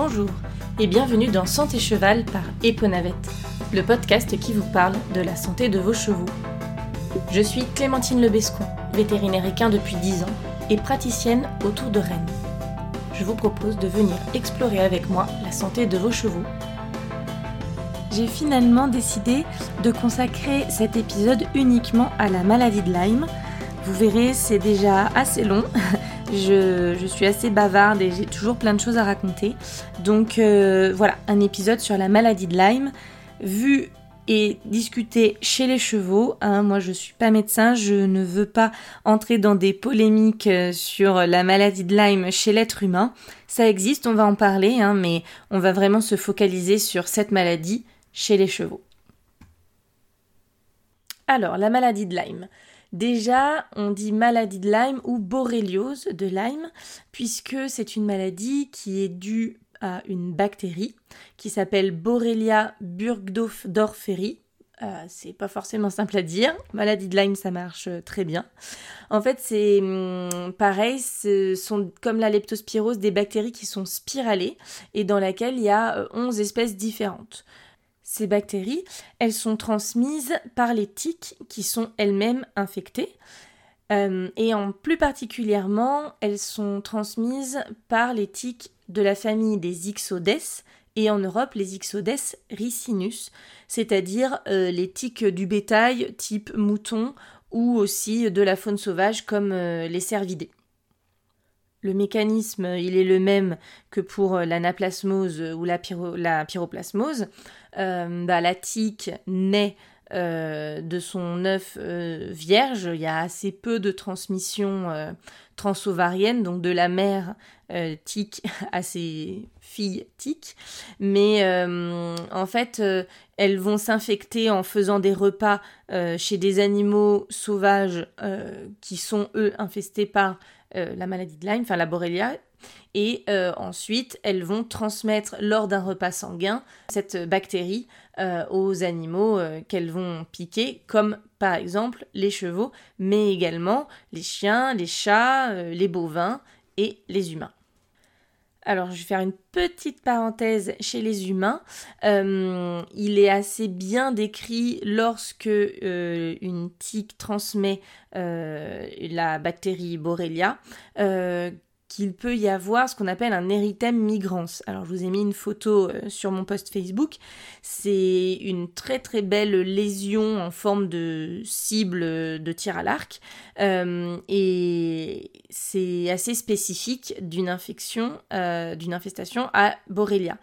Bonjour et bienvenue dans Santé Cheval par Eponavette, le podcast qui vous parle de la santé de vos chevaux. Je suis Clémentine Lebescon, vétérinaire équin depuis 10 ans et praticienne autour de Rennes. Je vous propose de venir explorer avec moi la santé de vos chevaux. J'ai finalement décidé de consacrer cet épisode uniquement à la maladie de Lyme. Vous verrez, c'est déjà assez long. Je, suis assez bavarde et j'ai toujours plein de choses à raconter. Donc euh, voilà, un épisode sur la maladie de Lyme, vu et discuté chez les chevaux. Hein. moi, je suis pas médecin, je ne veux pas entrer dans des polémiques euh, sur la maladie de Lyme chez l'être humain. Ça existe, on va en parler, hein, mais on va vraiment se focaliser sur cette maladie chez les chevaux. Alors, la maladie de Lyme. Déjà, on dit maladie de Lyme ou borréliose de Lyme, puisque c'est une maladie qui est due à une bactérie qui s'appelle Borrelia burgdorferi. Euh, c'est pas forcément simple à dire. Maladie de Lyme, ça marche très bien. En fait, c'est hum, pareil, ce sont comme la leptospirose des bactéries qui sont spiralées et dans laquelle il y a 11 euh, espèces différentes. Ces bactéries, elles sont transmises par les tiques qui sont elles-mêmes infectées. Euh, et en plus particulièrement, elles sont transmises par les tiques de la famille des Ixodes et en Europe les Ixodes ricinus, c'est-à-dire euh, les tiques du bétail type mouton ou aussi de la faune sauvage comme euh, les cervidés. Le mécanisme, il est le même que pour l'anaplasmose ou la, la pyroplasmose. Euh, bah, la tique naît euh, de son œuf euh, vierge. Il y a assez peu de transmission transovarienne, donc de la mère tique à ses filles tiques. Mais en fait, elles vont s'infecter en faisant des repas chez des animaux sauvages qui sont eux infestés par la maladie de Lyme, enfin la Borrelia, et euh, ensuite elles vont transmettre lors d'un repas sanguin cette bactérie euh, aux animaux euh, qu'elles vont piquer, comme par exemple les chevaux, mais également les chiens, les chats, les bovins et les humains. Alors, je vais faire une petite parenthèse chez les humains. il est assez bien décrit lorsque une tique transmet la bactérie Borrelia qu'il peut y avoir ce qu'on appelle un érythème migrans. Alors je vous ai mis une photo euh, sur mon post Facebook. C'est une très très belle lésion en forme de cible de tir à l'arc euh, et c'est assez spécifique d'une infection, euh, d'une infestation à Borrelia.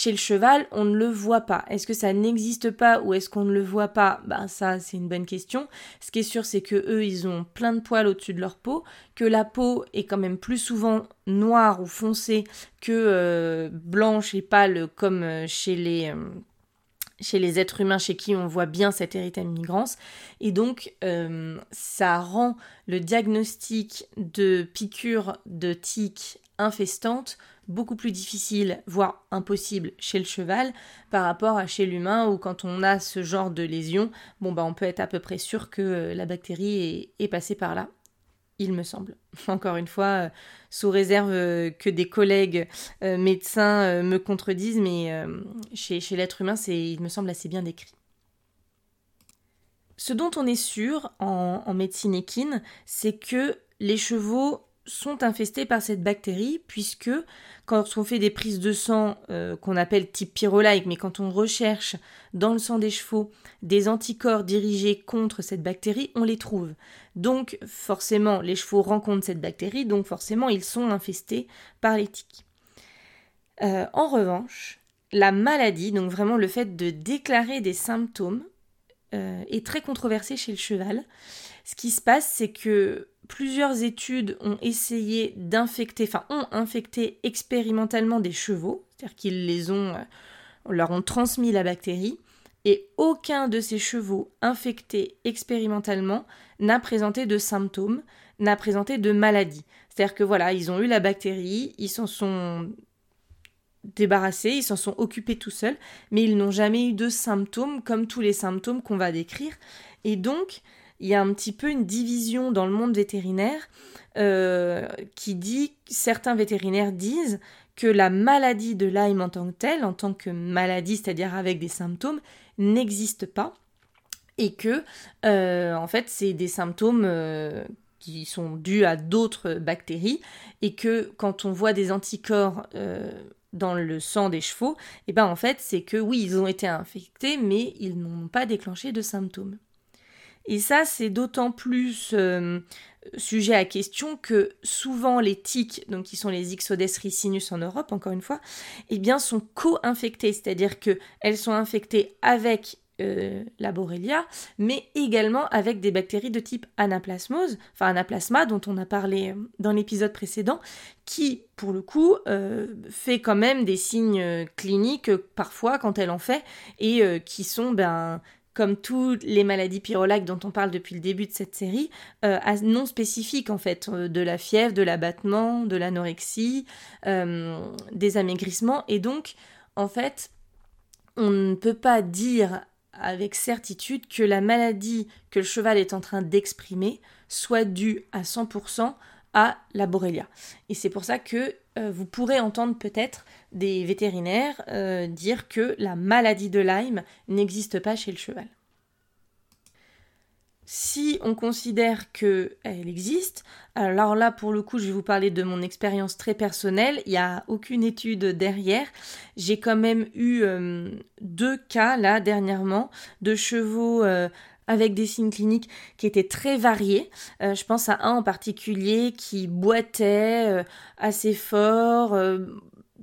Chez le cheval, on ne le voit pas. Est-ce que ça n'existe pas ou est-ce qu'on ne le voit pas? Ben ça, c'est une bonne question. Ce qui est sûr, c'est que eux, ils ont plein de poils au-dessus de leur peau, que la peau est quand même plus souvent noire ou foncée que euh, blanche et pâle comme euh, chez les euh, chez les êtres humains chez qui on voit bien cet érythème migrans. Et donc, ça rend le diagnostic de piqûre de tique infestante beaucoup plus difficile, voire impossible chez le cheval par rapport à chez l'humain où quand on a ce genre de lésion, bon bah on peut être à peu près sûr que euh, la bactérie est, passée par là. Il me semble. Encore une fois, euh, sous réserve euh, que des collègues médecins me contredisent, mais chez, l'être humain, c'est, il me semble assez bien décrit. Ce dont on est sûr en médecine équine, c'est que les chevaux sont infestés par cette bactérie, puisque quand on fait des prises de sang euh, qu'on appelle type pyrolike, mais quand on recherche dans le sang des chevaux des anticorps dirigés contre cette bactérie, on les trouve. Donc forcément, les chevaux rencontrent cette bactérie, donc forcément, ils sont infestés par les tiques. Euh, en revanche, la maladie, donc vraiment le fait de déclarer des symptômes, euh, est très controversé chez le cheval. Ce qui se passe, c'est que plusieurs études ont essayé d'infecter, enfin ont infecté expérimentalement des chevaux, c'est-à-dire qu'ils les ont, euh, leur ont transmis la bactérie, et aucun de ces chevaux infectés expérimentalement n'a présenté de symptômes, n'a présenté de maladie. C'est-à-dire que voilà, ils ont eu la bactérie, ils s'en sont débarrassés, ils s'en sont occupés tout seuls, mais ils n'ont jamais eu de symptômes comme tous les symptômes qu'on va décrire. Et donc, il y a un petit peu une division dans le monde vétérinaire euh, qui dit, certains vétérinaires disent que la maladie de Lyme en tant que telle, en tant que maladie, c'est-à-dire avec des symptômes, n'existe pas et que euh, en fait c'est des symptômes euh, qui sont dus à d'autres bactéries et que quand on voit des anticorps dans le sang des chevaux, et eh ben en fait c'est que oui ils ont été infectés mais ils n'ont pas déclenché de symptômes. Et ça c'est d'autant plus sujet à question que souvent les tiques, donc qui sont les Ixodes ricinus en Europe encore une fois, eh bien sont co-infectées, c'est-à-dire que elles sont infectées avec euh, la Borrelia, mais également avec des bactéries de type anaplasmose, enfin anaplasma dont on a parlé euh, dans l'épisode précédent, qui pour le coup euh, fait quand même des signes cliniques parfois quand elle en fait et qui sont ben comme toutes les maladies pyrolaques dont on parle depuis le début de cette série, non spécifiques en fait, de la fièvre, de l'abattement, de l'anorexie, des amaigrissements, et donc en fait on ne peut pas dire avec certitude que la maladie que le cheval est en train d'exprimer soit due à 100% à la Borrelia. Et c'est pour ça que euh, vous pourrez entendre peut-être des vétérinaires euh, dire que la maladie de Lyme n'existe pas chez le cheval. Si on considère qu'elle existe, alors là pour le coup je vais vous parler de mon expérience très personnelle, il n'y a aucune étude derrière. J'ai quand même eu euh, deux cas là dernièrement de chevaux euh, avec des signes cliniques qui étaient très variés. Euh, je pense à un en particulier qui boitait assez fort,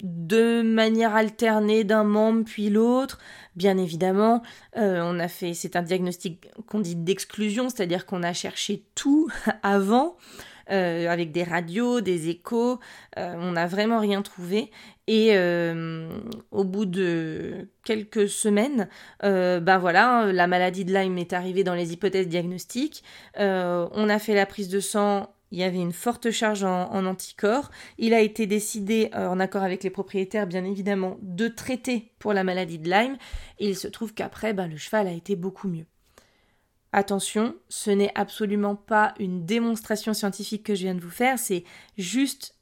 de manière alternée d'un membre puis l'autre. Bien évidemment, euh, on a fait, c'est un diagnostic qu'on dit d'exclusion, c'est-à-dire qu'on a cherché tout avant, euh, avec des radios, des échos, euh, on n'a vraiment rien trouvé. Et au bout de quelques semaines, ben voilà, la maladie de Lyme est arrivée dans les hypothèses diagnostiques. on a fait la prise de sang il y avait une forte charge en, anticorps. Il a été décidé, euh, en accord avec les propriétaires bien évidemment, de traiter pour la maladie de Lyme. Et il se trouve qu'après, ben, le cheval a été beaucoup mieux. Attention, ce n'est absolument pas une démonstration scientifique que je viens de vous faire, c'est juste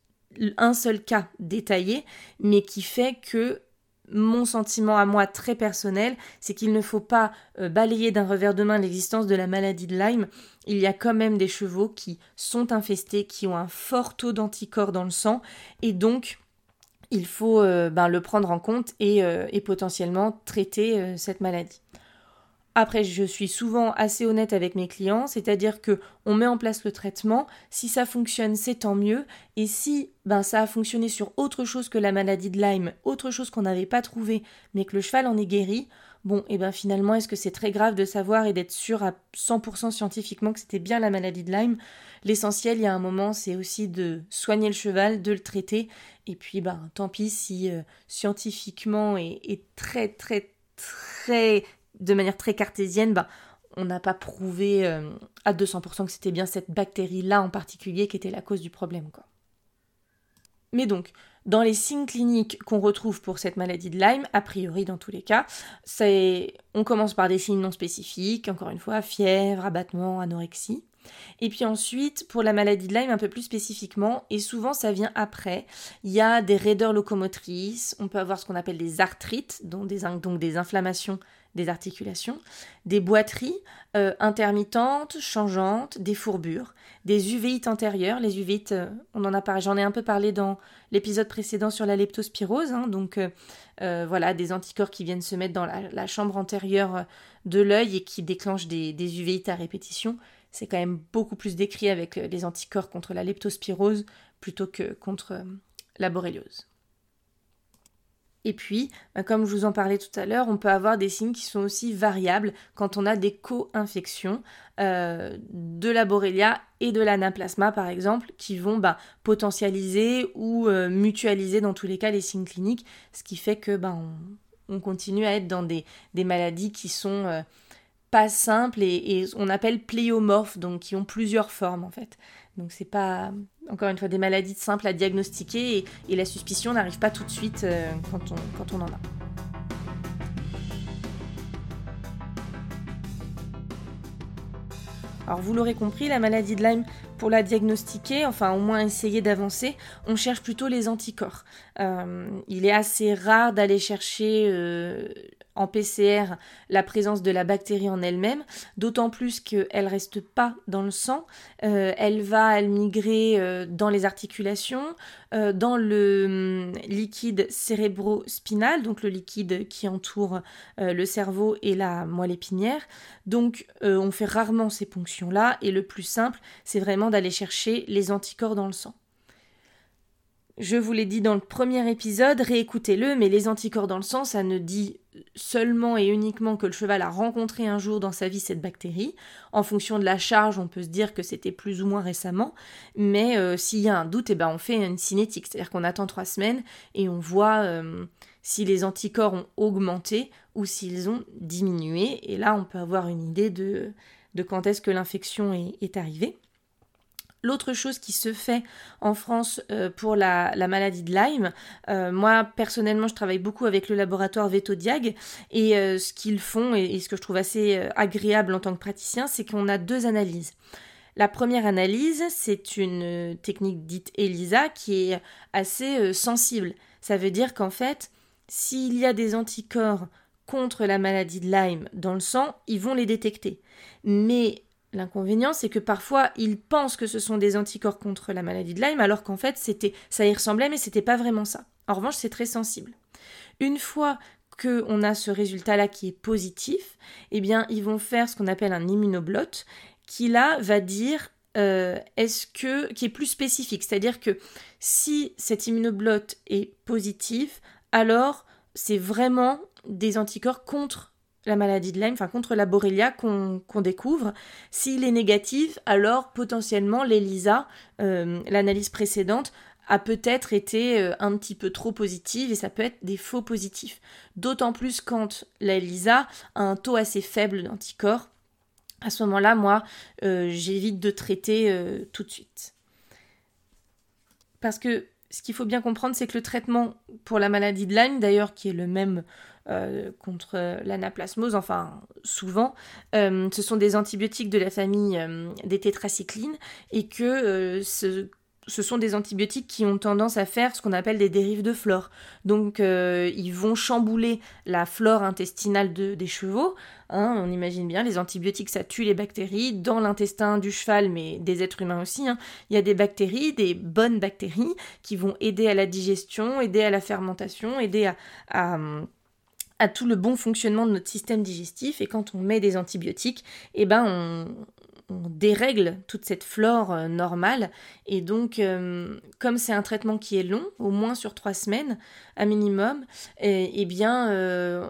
un seul cas détaillé, mais qui fait que mon sentiment à moi très personnel, c'est qu'il ne faut pas euh, balayer d'un revers de main l'existence de la maladie de Lyme. Il y a quand même des chevaux qui sont infestés, qui ont un fort taux d'anticorps dans le sang, et donc il faut euh, ben, le prendre en compte et, euh, potentiellement traiter cette maladie. Après, je suis souvent assez honnête avec mes clients, c'est-à-dire que on met en place le traitement, si ça fonctionne, c'est tant mieux, et si ben ça a fonctionné sur autre chose que la maladie de Lyme, autre chose qu'on n'avait pas trouvé, mais que le cheval en est guéri, bon, et eh ben finalement, est-ce que c'est très grave de savoir et d'être sûr à 100% scientifiquement que c'était bien la maladie de Lyme? L'essentiel, il y a un moment, c'est aussi de soigner le cheval, de le traiter, et puis ben tant pis si euh, scientifiquement et, et très très très de manière très cartésienne, bah, on n'a pas prouvé euh, à 200% que c'était bien cette bactérie-là en particulier qui était la cause du problème. Mais donc, dans les signes cliniques qu'on retrouve pour cette maladie de Lyme, a priori dans tous les cas, on commence par des signes non spécifiques, encore une fois, fièvre, abattement, anorexie. Et puis ensuite, pour la maladie de Lyme un peu plus spécifiquement, et souvent ça vient après, il y a des raideurs locomotrices, on peut avoir ce qu'on appelle des arthrites, donc des inflammations des articulations, des boiteries euh, intermittentes, changeantes, des fourbures, des uvéites antérieures. Les uvéites, euh, on en a j'en ai un peu parlé dans l'épisode précédent sur la leptospirose, hein, donc euh, voilà, des anticorps qui viennent se mettre dans la, chambre antérieure de l'œil et qui déclenchent des, des à répétition. C'est quand même beaucoup plus décrit avec les anticorps contre la leptospirose plutôt que contre la borréliose. Et puis, bah, comme je vous en parlais tout à l'heure, on peut avoir des signes qui sont aussi variables quand on a des co-infections euh, de la Borrelia et de l'anaplasma, par exemple, qui vont bah, potentialiser ou euh, mutualiser dans tous les cas les signes cliniques, ce qui fait que bah, on, continue à être dans des, maladies qui sont euh, pas simples et, on appelle pléomorphes, donc qui ont plusieurs formes en fait. Donc c'est pas, encore une fois, des maladies simples à diagnostiquer et, la suspicion n'arrive pas tout de suite euh, quand, on, quand on en a. Alors vous l'aurez compris, la maladie de Lyme, pour la diagnostiquer, enfin au moins essayer d'avancer, on cherche plutôt les anticorps. Euh, il est assez rare d'aller chercher euh, en PCR la présence de la bactérie en elle-même, d'autant plus qu'elle reste pas dans le sang, euh, elle va elle migrer euh, dans les articulations, euh, dans le hum, liquide cérébro-spinal, donc le liquide qui entoure le cerveau et la moelle épinière. Donc on fait rarement ces ponctions-là et le plus simple, c'est vraiment d'aller chercher les anticorps dans le sang. Je vous l'ai dit dans le premier épisode, réécoutez-le, mais les anticorps dans le sang, ça ne dit seulement et uniquement que le cheval a rencontré un jour dans sa vie cette bactérie. En fonction de la charge, on peut se dire que c'était plus ou moins récemment, mais euh, s'il y a un doute, eh ben on fait une cinétique, c'est-à-dire qu'on attend trois semaines et on voit euh, si les anticorps ont augmenté ou s'ils ont diminué, et là on peut avoir une idée de, de quand est-ce que l'infection est arrivée. L'autre chose qui se fait en France euh, pour la, maladie de Lyme, euh, moi personnellement je travaille beaucoup avec le laboratoire Vetodiag et euh, ce qu'ils font et, ce que je trouve assez agréable en tant que praticien, c'est qu'on a deux analyses. La première analyse, c'est une technique dite ELISA qui est assez sensible. Ça veut dire qu'en fait, s'il y a des anticorps contre la maladie de Lyme dans le sang, ils vont les détecter. Mais L'inconvénient, c'est que parfois, ils pensent que ce sont des anticorps contre la maladie de Lyme, alors qu'en fait, c'était, ça y ressemblait, mais c'était pas vraiment ça. En revanche, c'est très sensible. Une fois qu'on a ce résultat-là qui est positif, eh bien, ils vont faire ce qu'on appelle un immunoblot, qui là va dire euh, est-ce que qui est plus spécifique, c'est-à-dire que si cet immunoblot est positif, alors c'est vraiment des anticorps contre la maladie de Lyme, enfin contre la Borrelia qu'on découvre. S'il est négatif, alors potentiellement l'ELISA, euh, l'analyse précédente, a peut-être été euh, un petit peu trop positive et ça peut être des faux positifs. D'autant plus quand l'ELISA a un taux assez faible d'anticorps. À ce moment-là, moi, euh, j'évite de traiter tout de suite. Parce que ce qu'il faut bien comprendre, c'est que le traitement pour la maladie de Lyme, d'ailleurs, qui est le même euh, contre l'anaplasmose, enfin souvent, euh, ce sont des antibiotiques de la famille euh, des tétracyclines et que ce, sont des antibiotiques qui ont tendance à faire ce qu'on appelle des dérives de flore. Donc ils vont chambouler la flore intestinale des chevaux. Hein, on imagine bien, les antibiotiques ça tue les bactéries dans l'intestin du cheval, mais des êtres humains aussi. Hein. Il y a des bactéries, des bonnes bactéries qui vont aider à la digestion, aider à la fermentation, aider à à tout le bon fonctionnement de notre système digestif. Et quand on met des antibiotiques, eh ben on, dérègle toute cette flore euh, normale. Et donc euh, comme c'est un traitement qui est long, au moins sur trois semaines à minimum, eh, eh bien euh,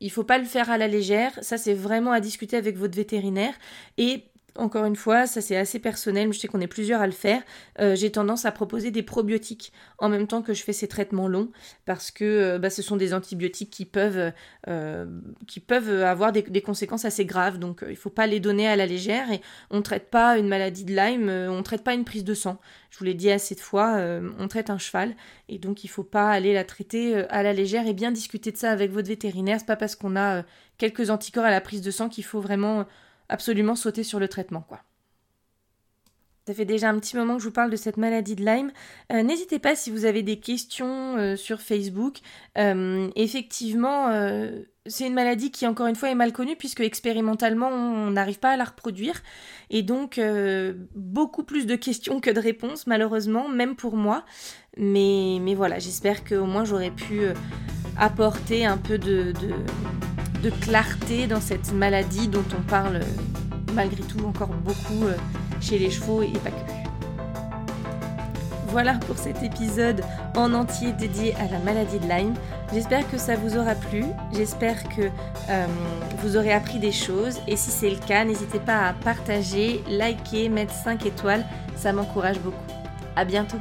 il faut pas le faire à la légère, ça c'est vraiment à discuter avec votre vétérinaire. Et encore une fois, ça c'est assez personnel, je sais qu'on est plusieurs à le faire. Euh, j'ai tendance à proposer des probiotiques en même temps que je fais ces traitements longs parce que euh, bah, ce sont des antibiotiques qui peuvent, euh, qui peuvent avoir des, conséquences assez graves. Donc il ne faut pas les donner à la légère et on ne traite pas une maladie de Lyme, on ne traite pas une prise de sang. Je vous l'ai dit assez de fois, on traite un cheval et donc il ne faut pas aller la traiter à la légère et bien discuter de ça avec votre vétérinaire. C'est pas parce qu'on a quelques anticorps à la prise de sang qu'il faut vraiment absolument sauter sur le traitement, quoi. Ça fait déjà un petit moment que je vous parle de cette maladie de Lyme. Euh, n'hésitez pas si vous avez des questions euh, sur Facebook. Euh, effectivement, c'est une maladie qui, encore une fois, est mal connue puisque expérimentalement, on n'arrive pas à la reproduire. Et donc, beaucoup plus de questions que de réponses, malheureusement, même pour moi. Mais, voilà, j'espère qu'au moins j'aurais pu apporter un peu de clarté dans cette maladie dont on parle malgré tout encore beaucoup euh, chez les chevaux et pas que. Voilà pour cet épisode en entier dédié à la maladie de Lyme. J'espère que ça vous aura plu, j'espère que euh, vous aurez appris des choses et si c'est le cas, n'hésitez pas à partager, liker, mettre 5 étoiles, ça m'encourage beaucoup. À bientôt